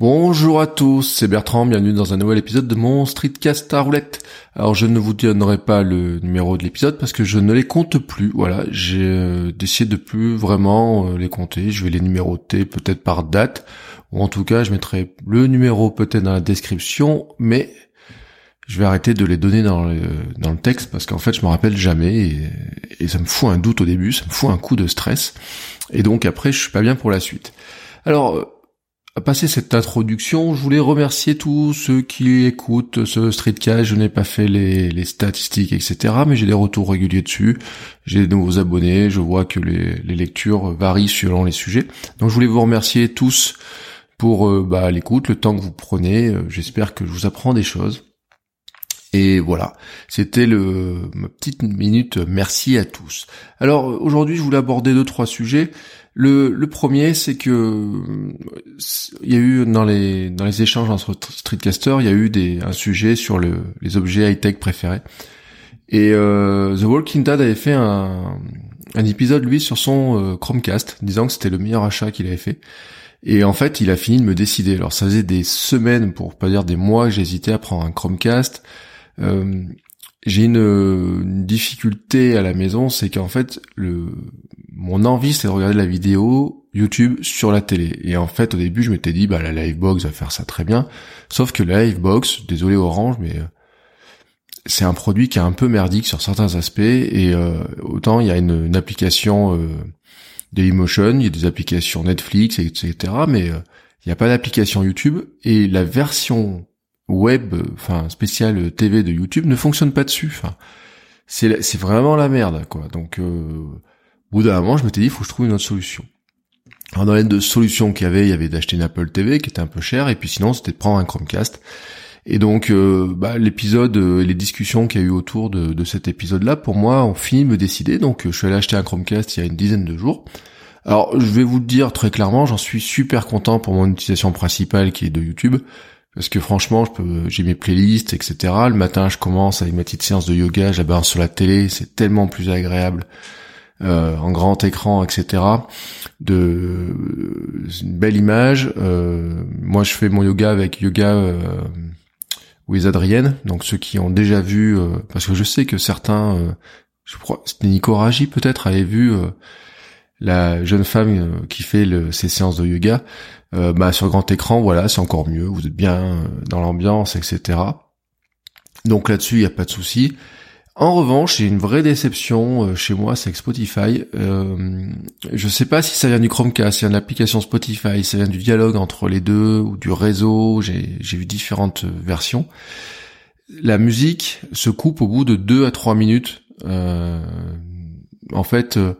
Bonjour à tous, c'est Bertrand, bienvenue dans un nouvel épisode de mon Streetcast à roulette. Alors je ne vous donnerai pas le numéro de l'épisode parce que je ne les compte plus, voilà, j'ai euh, décidé de plus vraiment euh, les compter, je vais les numéroter peut-être par date, ou en tout cas je mettrai le numéro peut-être dans la description, mais je vais arrêter de les donner dans le, dans le texte parce qu'en fait je me rappelle jamais et, et ça me fout un doute au début, ça me fout un coup de stress, et donc après je suis pas bien pour la suite. Alors euh, à passer cette introduction, je voulais remercier tous ceux qui écoutent ce streetcast. Je n'ai pas fait les, les, statistiques, etc. Mais j'ai des retours réguliers dessus. J'ai de nouveaux abonnés. Je vois que les, les, lectures varient selon les sujets. Donc je voulais vous remercier tous pour euh, bah, l'écoute, le temps que vous prenez. Euh, j'espère que je vous apprends des choses. Et voilà, c'était le ma petite minute. Merci à tous. Alors aujourd'hui, je voulais aborder deux trois sujets. Le, premier, c'est que il y a eu dans les dans les échanges entre streetcasters, il y a eu des un sujet sur le, les objets high tech préférés. Et euh, The Walking Dead avait fait un, un épisode lui sur son euh, Chromecast, disant que c'était le meilleur achat qu'il avait fait. Et en fait, il a fini de me décider. Alors ça faisait des semaines, pour pas dire des mois, que j'hésitais à prendre un Chromecast. Euh, j'ai une, une, difficulté à la maison, c'est qu'en fait, le, mon envie, c'est de regarder la vidéo YouTube sur la télé. Et en fait, au début, je m'étais dit, bah, la Livebox va faire ça très bien. Sauf que la Livebox, désolé Orange, mais euh, c'est un produit qui est un peu merdique sur certains aspects. Et euh, autant il y a une, une application euh, Dailymotion, il y a des applications Netflix, etc. Mais euh, il n'y a pas d'application YouTube. Et la version web, enfin spéciale TV de YouTube ne fonctionne pas dessus. C'est vraiment la merde, quoi. Donc, euh, au bout d'un moment, je m'étais dit, il faut que je trouve une autre solution. Alors dans les deux solutions qu'il y avait, il y avait d'acheter une Apple TV qui était un peu cher, et puis sinon c'était de prendre un Chromecast. Et donc euh, bah, l'épisode euh, les discussions qu'il y a eu autour de, de cet épisode-là, pour moi, ont fini de me décider. Donc je suis allé acheter un Chromecast il y a une dizaine de jours. Alors je vais vous le dire très clairement, j'en suis super content pour mon utilisation principale qui est de YouTube. Parce que franchement, je peux, j'ai mes playlists, etc. Le matin, je commence avec ma petite séance de yoga, je sur la télé, c'est tellement plus agréable. Euh, en grand écran, etc. De une belle image. Euh, moi, je fais mon yoga avec Yoga euh, with Adrienne. Donc ceux qui ont déjà vu, euh, parce que je sais que certains, euh, je crois, c'était Nico Raji peut-être, avait vu la jeune femme qui fait le, ses séances de yoga. bah sur grand écran, voilà, c'est encore mieux. Vous êtes bien dans l'ambiance, etc. Donc là-dessus, il n'y a pas de souci. En revanche, j'ai une vraie déception euh, chez moi, c'est que Spotify. Euh, je sais pas si ça vient du Chromecast, si vient de l'application Spotify, si ça vient du dialogue entre les deux ou du réseau. J'ai vu différentes versions. La musique se coupe au bout de 2 à 3 minutes. Euh, en fait, euh,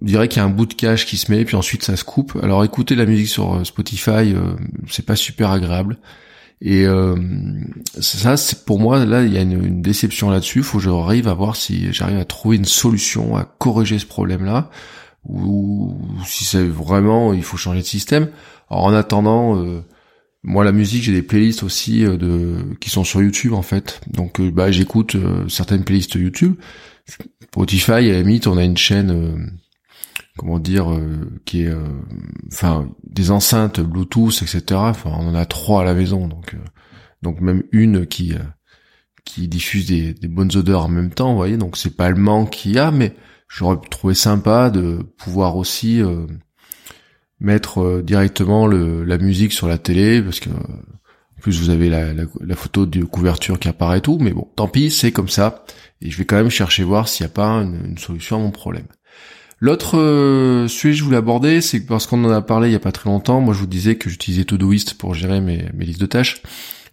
on dirait qu'il y a un bout de cache qui se met, puis ensuite ça se coupe. Alors écouter la musique sur euh, Spotify, c'est pas super agréable. Et euh, ça, c'est pour moi là, il y a une, déception là-dessus. Faut que j'arrive à voir si j'arrive à trouver une solution à corriger ce problème-là, ou, si c'est vraiment il faut changer de système. Alors en attendant, euh, moi la musique, j'ai des playlists aussi euh, de qui sont sur YouTube en fait. Donc bah j'écoute certaines playlists YouTube. Spotify, à la limite, on a une chaîne comment dire, euh, qui est, euh, enfin, des enceintes Bluetooth, etc. On en a trois à la maison, donc, euh, donc même une qui qui diffuse des, bonnes odeurs en même temps, vous voyez. Donc c'est pas le manque qu'il y a, mais j'aurais trouvé sympa de pouvoir aussi mettre directement le, la musique sur la télé, parce que en plus vous avez la, photo de couverture qui apparaît tout, mais bon, tant pis, c'est comme ça. Et je vais quand même chercher voir s'il n'y a pas une solution à mon problème. L'autre euh, sujet que je voulais aborder, c'est que parce qu'on en a parlé il y a pas très longtemps, moi je vous disais que j'utilisais Todoist pour gérer mes, listes de tâches.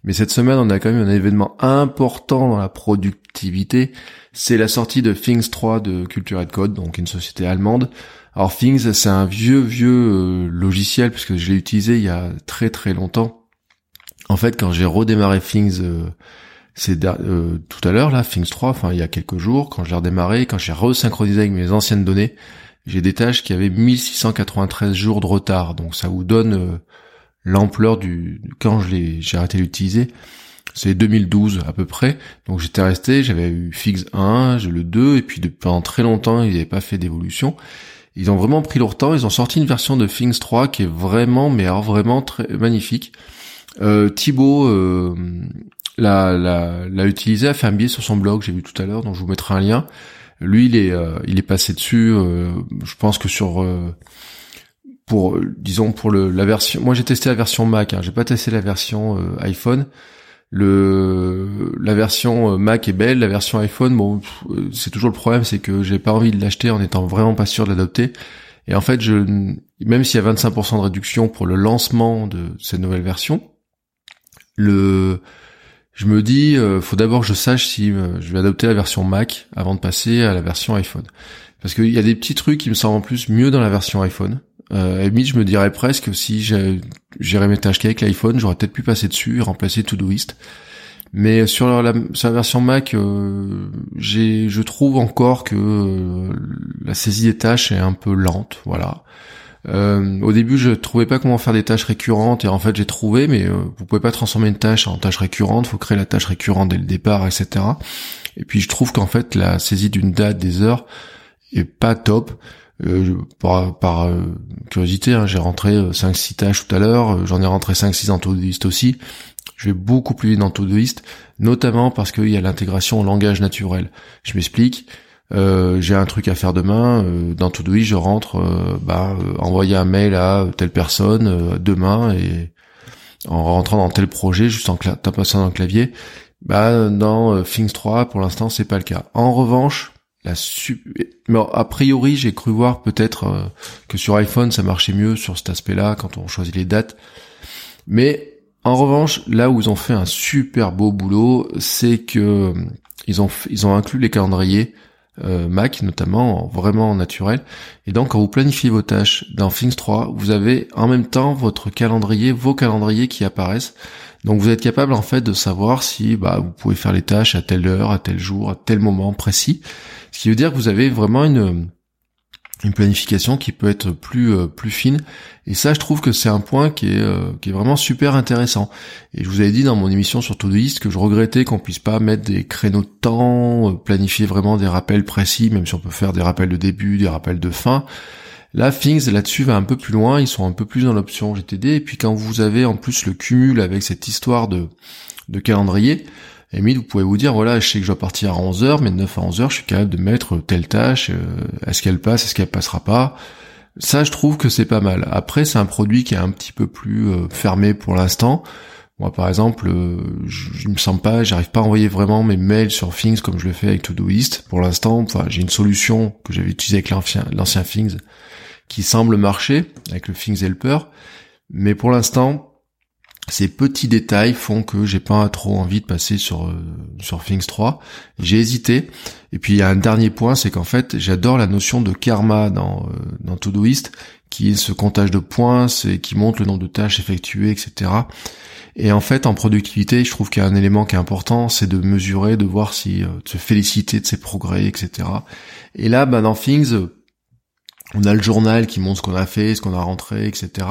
Mais cette semaine, on a quand même un événement important dans la productivité. C'est la sortie de Things 3 de Culture Code, donc une société allemande. Alors Things, c'est un vieux vieux logiciel puisque je l'ai utilisé il y a très très longtemps. En fait, quand j'ai redémarré Things c'est euh, tout à l'heure là, Things 3, enfin il y a quelques jours, quand j'ai redémarré, quand j'ai resynchronisé avec mes anciennes données, j'ai des tâches qui avaient 1693 jours de retard. Donc ça vous donne euh, l'ampleur du quand je l'ai j'ai arrêté d'utiliser. C'est 2012 à peu près. Donc j'étais resté, j'avais eu Fix 1, j'ai le 2 et puis pendant très longtemps, ils n'avaient pas fait d'évolution. Ils ont vraiment pris leur temps, ils ont sorti une version de Things 3 qui est vraiment mais vraiment très magnifique. Euh, Thibaut euh, l'a, l'a, l'a utilisé, a fait un billet sur son blog, j'ai vu tout à l'heure, donc je vous mettrai un lien. Lui, il est, euh, il est passé dessus. Euh, je pense que sur, euh, pour, disons pour le, la version, moi j'ai testé la version Mac, hein, j'ai pas testé la version iPhone. Le, la version Mac est belle, la version iPhone, bon, c'est toujours le problème, c'est que j'ai pas envie de l'acheter en étant vraiment pas sûr de l'adopter. Et en fait, je, même s'il y a 25% de réduction pour le lancement de cette nouvelle version, le, je me dis, euh, faut d'abord que je sache si euh, je vais adopter la version Mac avant de passer à la version iPhone. Parce qu'il y a des petits trucs qui me semblent en plus mieux dans la version iPhone. Euh, je me dirais presque si j'irais mes tâches qu'avec l'iPhone, j'aurais peut-être pu passer dessus et remplacer Todoist. Mais sur la, version Mac, euh, je trouve encore que la saisie des tâches est un peu lente, voilà. Euh, au début, je trouvais pas comment faire des tâches récurrentes et en fait j'ai trouvé, mais euh, vous pouvez pas transformer une tâche en tâche récurrente. Faut créer la tâche récurrente dès le départ, etc. Et puis je trouve qu'en fait la saisie d'une date, des heures, est pas top. Euh, par, par euh, curiosité, hein, j'ai rentré 5-6 tâches tout à l'heure, j'en ai rentré 5-6 dans Todoist aussi. Je vais beaucoup plus vite dans Todoist, notamment parce qu'il y a l'intégration au langage naturel. Je m'explique. Euh, j'ai un truc à faire demain, euh, dans Todoist, je rentre, euh, bah, envoyer un mail à telle personne demain et en rentrant dans tel projet, juste en tapant ça dans le clavier, bah, dans Things 3, pour l'instant, c'est pas le cas. En revanche, la mais a priori, j'ai cru voir peut-être que sur iPhone, ça marchait mieux sur cet aspect-là quand on choisit les dates. Mais en revanche, là où ils ont fait un super beau boulot, c'est que ils ont ils ont inclus les calendriers euh, Mac notamment, vraiment naturel. Et donc quand vous planifiez vos tâches dans Things 3, vous avez en même temps votre calendrier, vos calendriers qui apparaissent. Donc vous êtes capable en fait de savoir si bah, vous pouvez faire les tâches à telle heure, à tel jour, à tel moment précis. Ce qui veut dire que vous avez vraiment une une planification qui peut être plus euh, plus fine. Et ça je trouve que c'est un point qui est euh, qui est vraiment super intéressant. Et je vous avais dit dans mon émission sur Todoist que je regrettais qu'on puisse pas mettre des créneaux de temps euh, planifier vraiment des rappels précis même si on peut faire des rappels de début des rappels de fin. Là, Things là-dessus va un peu plus loin, ils sont un peu plus dans l'option GTD, et puis quand vous avez en plus le cumul avec cette histoire de, de calendrier, limite, vous pouvez vous dire, voilà, je sais que je dois partir à 11h, mais de 9 à 11h, je suis capable de mettre telle tâche, euh, est-ce qu'elle passe, est-ce qu'elle passera pas? Ça, je trouve que c'est pas mal. Après, c'est un produit qui est un petit peu plus euh, fermé pour l'instant. Moi, par exemple, euh, je, me sens pas, j'arrive pas à envoyer vraiment mes mails sur Things comme je le fais avec Todoist. Pour l'instant, enfin, j'ai une solution que j'avais utilisée avec l'ancien Things qui semble marcher avec le Things Helper. Mais pour l'instant, ces petits détails font que j'ai pas trop envie de passer sur euh, sur Things 3. J'ai hésité. Et puis il y a un dernier point, c'est qu'en fait j'adore la notion de karma dans euh, dans Todoist, qui est ce comptage de points, c'est qui montre le nombre de tâches effectuées, etc. Et en fait en productivité, je trouve qu'il y a un élément qui est important, c'est de mesurer, de voir si euh, de se féliciter de ses progrès, etc. Et là, bah, dans Things, on a le journal qui montre ce qu'on a fait, ce qu'on a rentré, etc.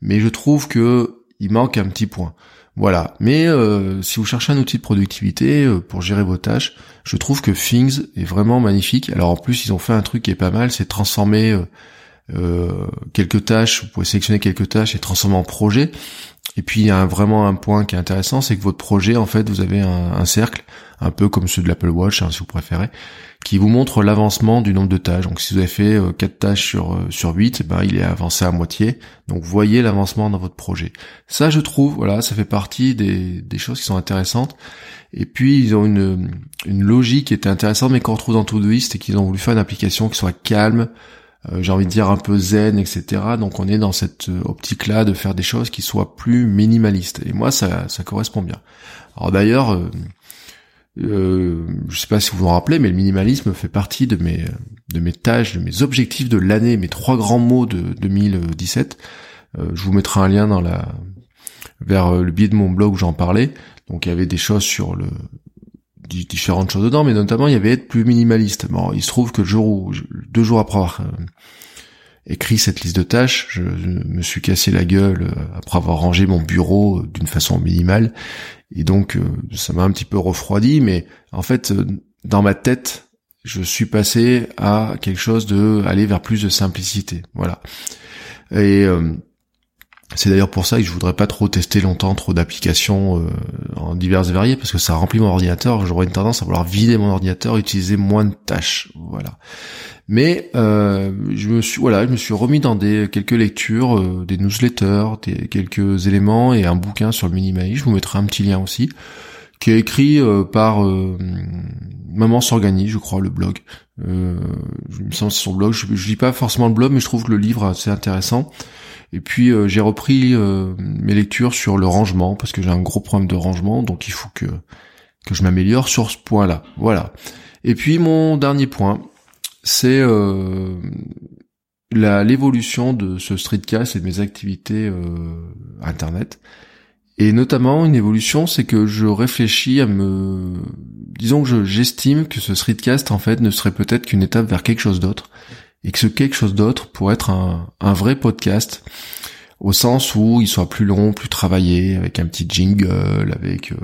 Mais je trouve que il manque un petit point. Voilà. Mais euh, si vous cherchez un outil de productivité euh, pour gérer vos tâches, je trouve que Things est vraiment magnifique. Alors en plus, ils ont fait un truc qui est pas mal, c'est transformer euh, quelques tâches. Vous pouvez sélectionner quelques tâches et transformer en projet. Et puis il y a vraiment un point qui est intéressant, c'est que votre projet, en fait, vous avez un, cercle, un peu comme ceux de l'Apple Watch, hein, si vous préférez, qui vous montre l'avancement du nombre de tâches. Donc si vous avez fait euh, 4 tâches sur euh, sur 8, eh ben il est avancé à moitié. Donc voyez l'avancement dans votre projet. Ça je trouve, voilà, ça fait partie des, des choses qui sont intéressantes. Et puis ils ont une, une logique qui était intéressante, mais qu'on retrouve dans Todoist, et qu'ils ont voulu faire une application qui soit calme, euh, j'ai envie de dire un peu zen, etc. Donc on est dans cette euh, optique-là de faire des choses qui soient plus minimalistes. Et moi, ça, ça correspond bien. Alors d'ailleurs, euh, je sais pas si vous vous rappelez, mais le minimalisme fait partie de mes de mes tâches, de mes objectifs de l'année, mes trois grands mots de 2017. Euh, je vous mettrai un lien dans la vers euh, le biais de mon blog où j'en parlais. Donc il y avait des choses sur le différentes choses dedans, mais notamment il y avait être plus minimaliste. Bon, il se trouve que le jour où deux jours après avoir euh, écrit cette liste de tâches, je, me suis cassé la gueule après avoir rangé mon bureau d'une façon minimale, et donc ça m'a un petit peu refroidi. Mais en fait, dans ma tête, je suis passé à quelque chose de aller vers plus de simplicité. Voilà. Et c'est d'ailleurs pour ça que je voudrais pas trop tester longtemps trop d'applications euh, en diverses et variées parce que ça remplit mon ordinateur. J'aurais une tendance à vouloir vider mon ordinateur, utiliser moins de tâches. Voilà. Mais euh, je me suis voilà, je me suis remis dans des quelques lectures, euh, des newsletters, des quelques éléments et un bouquin sur le minimalisme. Je vous mettrai un petit lien aussi qui est écrit par Maman s'organise, je crois, le blog. Euh, je me sens sur son blog. Je, je lis pas forcément le blog, mais je trouve que le livre assez intéressant. Et puis euh, j'ai repris euh, mes lectures sur le rangement parce que j'ai un gros problème de rangement, donc il faut que que je m'améliore sur ce point-là. Voilà. Et puis mon dernier point, c'est euh, l'évolution de ce streetcast et de mes activités euh, internet. Et notamment une évolution, c'est que je réfléchis à me, disons que j'estime que ce streetcast en fait ne serait peut-être qu'une étape vers quelque chose d'autre et que ce quelque chose d'autre pourrait être un, un, vrai podcast au sens où il soit plus long, plus travaillé, avec un petit jingle, avec euh,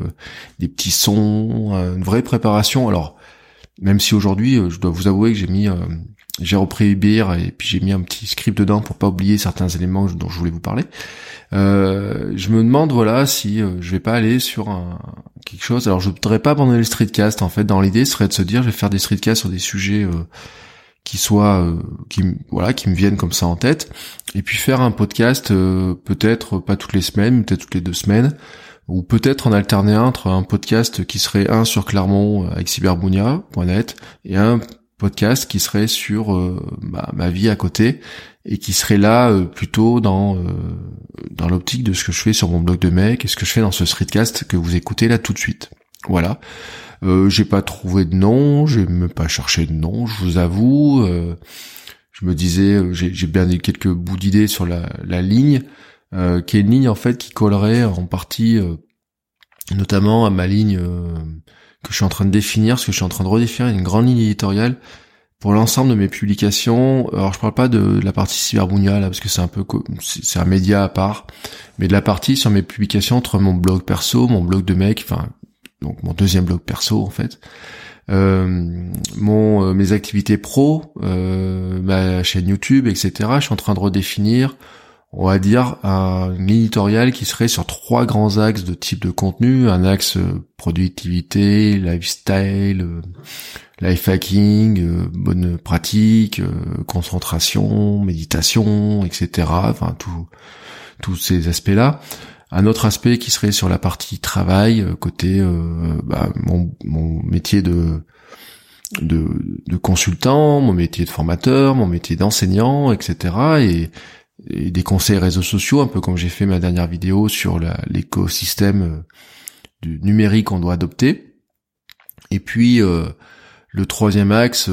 des petits sons, euh, une vraie préparation. Alors, même si aujourd'hui, euh, je dois vous avouer que j'ai mis, j'ai repris Beer et puis j'ai mis un petit script dedans pour pas oublier certains éléments dont je voulais vous parler. je me demande voilà si je vais pas aller sur un, quelque chose. Alors je voudrais pas abandonner le streetcast en fait. Dans l'idée serait de se dire je vais faire des streetcasts sur des sujets qui soit euh, qui voilà qui me viennent comme ça en tête et puis faire un podcast euh, peut-être pas toutes les semaines peut-être toutes les deux semaines ou peut-être en alterner entre un podcast qui serait un sur Clermont euh, avec cyberbounia.net et un podcast qui serait sur bah, ma vie à côté et qui serait là plutôt dans dans l'optique de ce que je fais sur mon blog de mec et ce que je fais dans ce streetcast que vous écoutez là tout de suite. Voilà. Euh, j'ai pas trouvé de nom, j'ai même pas cherché de nom, je vous avoue. Euh, je me disais, euh, j'ai bien quelques bouts d'idées sur la, ligne, euh, qui est une ligne en fait qui collerait en partie, notamment à ma ligne que je suis en train de définir, ce que je suis en train de redéfinir une grande ligne éditoriale pour l'ensemble de mes publications. Alors je parle pas de la partie cyberbounia là parce que c'est un peu c'est un média à part, mais de la partie sur mes publications entre mon blog perso, mon blog de mec, enfin donc mon deuxième blog perso en fait. Euh, mon euh, mes activités pro, euh, ma chaîne YouTube, etc. Je suis en train de redéfinir, on va dire, un éditorial qui serait sur trois grands axes de type de contenu, un axe productivité, lifestyle, life hacking, bonne pratique, concentration, méditation, etc. Enfin tout tous ces aspects-là un autre aspect qui serait sur la partie travail, euh, côté euh, bah, mon, mon, métier de, de, de consultant, mon métier de formateur, mon métier d'enseignant, etc. Et, des conseils réseaux sociaux, un peu comme j'ai fait ma dernière vidéo sur l'écosystème euh, du numérique qu'on doit adopter. Et puis le troisième axe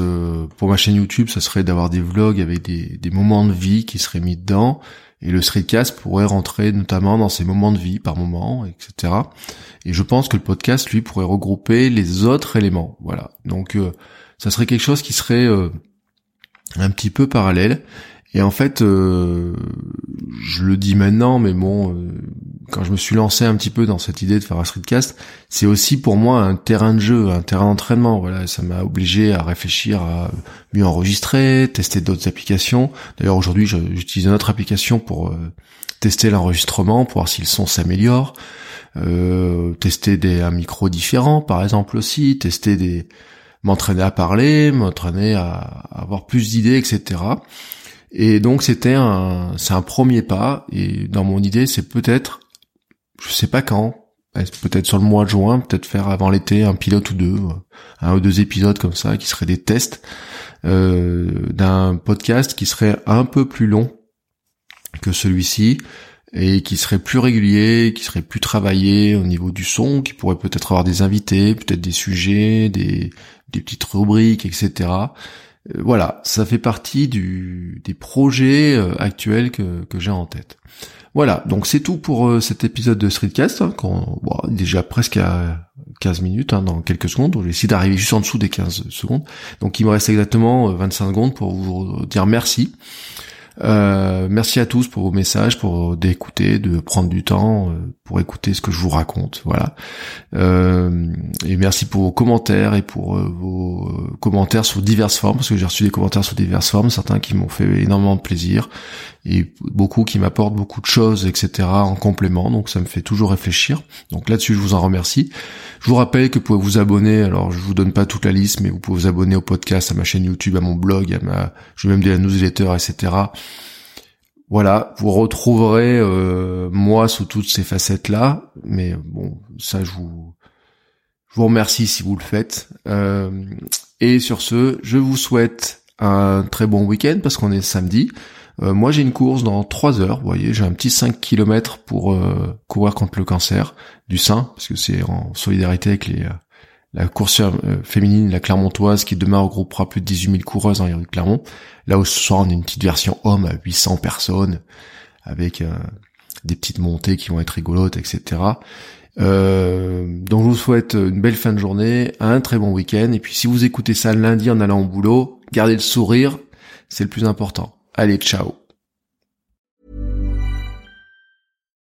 pour ma chaîne YouTube, ça serait d'avoir des vlogs avec des, des moments de vie qui seraient mis dedans et le streetcast pourrait rentrer notamment dans ces moments de vie par moment, etc. Et je pense que le podcast, lui, pourrait regrouper les autres éléments. Voilà. Donc, euh, ça serait quelque chose qui serait euh, un petit peu parallèle. Et en fait, euh, je le dis maintenant, mais bon, euh, quand je me suis lancé un petit peu dans cette idée de faire un streetcast, c'est aussi pour moi un terrain de jeu, un terrain d'entraînement. Voilà, ça m'a obligé à réfléchir à mieux enregistrer, tester d'autres applications. D'ailleurs, aujourd'hui, j'utilise une autre application pour euh, tester l'enregistrement, pour voir si le son s'améliore. Euh, tester des un micro différent, par exemple aussi, tester des m'entraîner à parler, m'entraîner à avoir plus d'idées, etc. Et donc c'était un, c'est un premier pas. Et dans mon idée, c'est peut-être, je sais pas quand, peut-être sur le mois de juin, peut-être faire avant l'été un pilote ou deux, un ou deux épisodes comme ça, qui seraient des tests euh, d'un podcast qui serait un peu plus long que celui-ci et qui serait plus régulier, qui serait plus travaillé au niveau du son, qui pourrait peut-être avoir des invités, peut-être des sujets, des, des petites rubriques, etc. Euh, voilà, ça fait partie du, des projets euh, actuels que, j'ai en tête. Voilà, donc c'est tout pour euh, cet épisode de Streetcast, hein, quand, déjà presque à 15 minutes, hein, dans quelques secondes, vais essayer d'arriver juste en dessous des 15 secondes. Donc il me reste exactement 25 secondes pour vous dire merci. Euh, merci à tous pour vos messages, pour d'écouter, de prendre du temps euh, pour écouter ce que je vous raconte. Voilà. Euh, et merci pour vos commentaires et pour vos commentaires sur diverses formes, parce que j'ai reçu des commentaires sur diverses formes, certains qui m'ont fait énormément de plaisir et beaucoup qui m'apportent beaucoup de choses, etc. en complément. Donc ça me fait toujours réfléchir. Donc là-dessus, je vous en remercie. Je vous rappelle que vous pouvez vous abonner. Alors je vous donne pas toute la liste, mais vous pouvez vous abonner au podcast, à ma chaîne YouTube, à mon blog, à ma, je vais même dire la newsletter, etc. Voilà, vous retrouverez euh, moi sous toutes ces facettes-là. Mais bon, ça je vous, remercie si vous le faites. Euh, et sur ce, je vous souhaite un très bon week-end parce qu'on est samedi. Euh, moi, j'ai une course dans 3 heures. Vous voyez, j'ai un petit 5 km pour courir contre le cancer du sein, parce que c'est en solidarité avec les, la course féminine, la Clermontoise, qui demain regroupera plus de 18 000 coureuses dans les Clermont. Là où ce soir, on a une petite version homme à 800 personnes, avec des petites montées qui vont être rigolotes, etc. Euh, donc je vous souhaite une belle fin de journée, un très bon week-end, et puis si vous écoutez ça lundi en allant au boulot, gardez le sourire, c'est le plus important. Allez, ciao.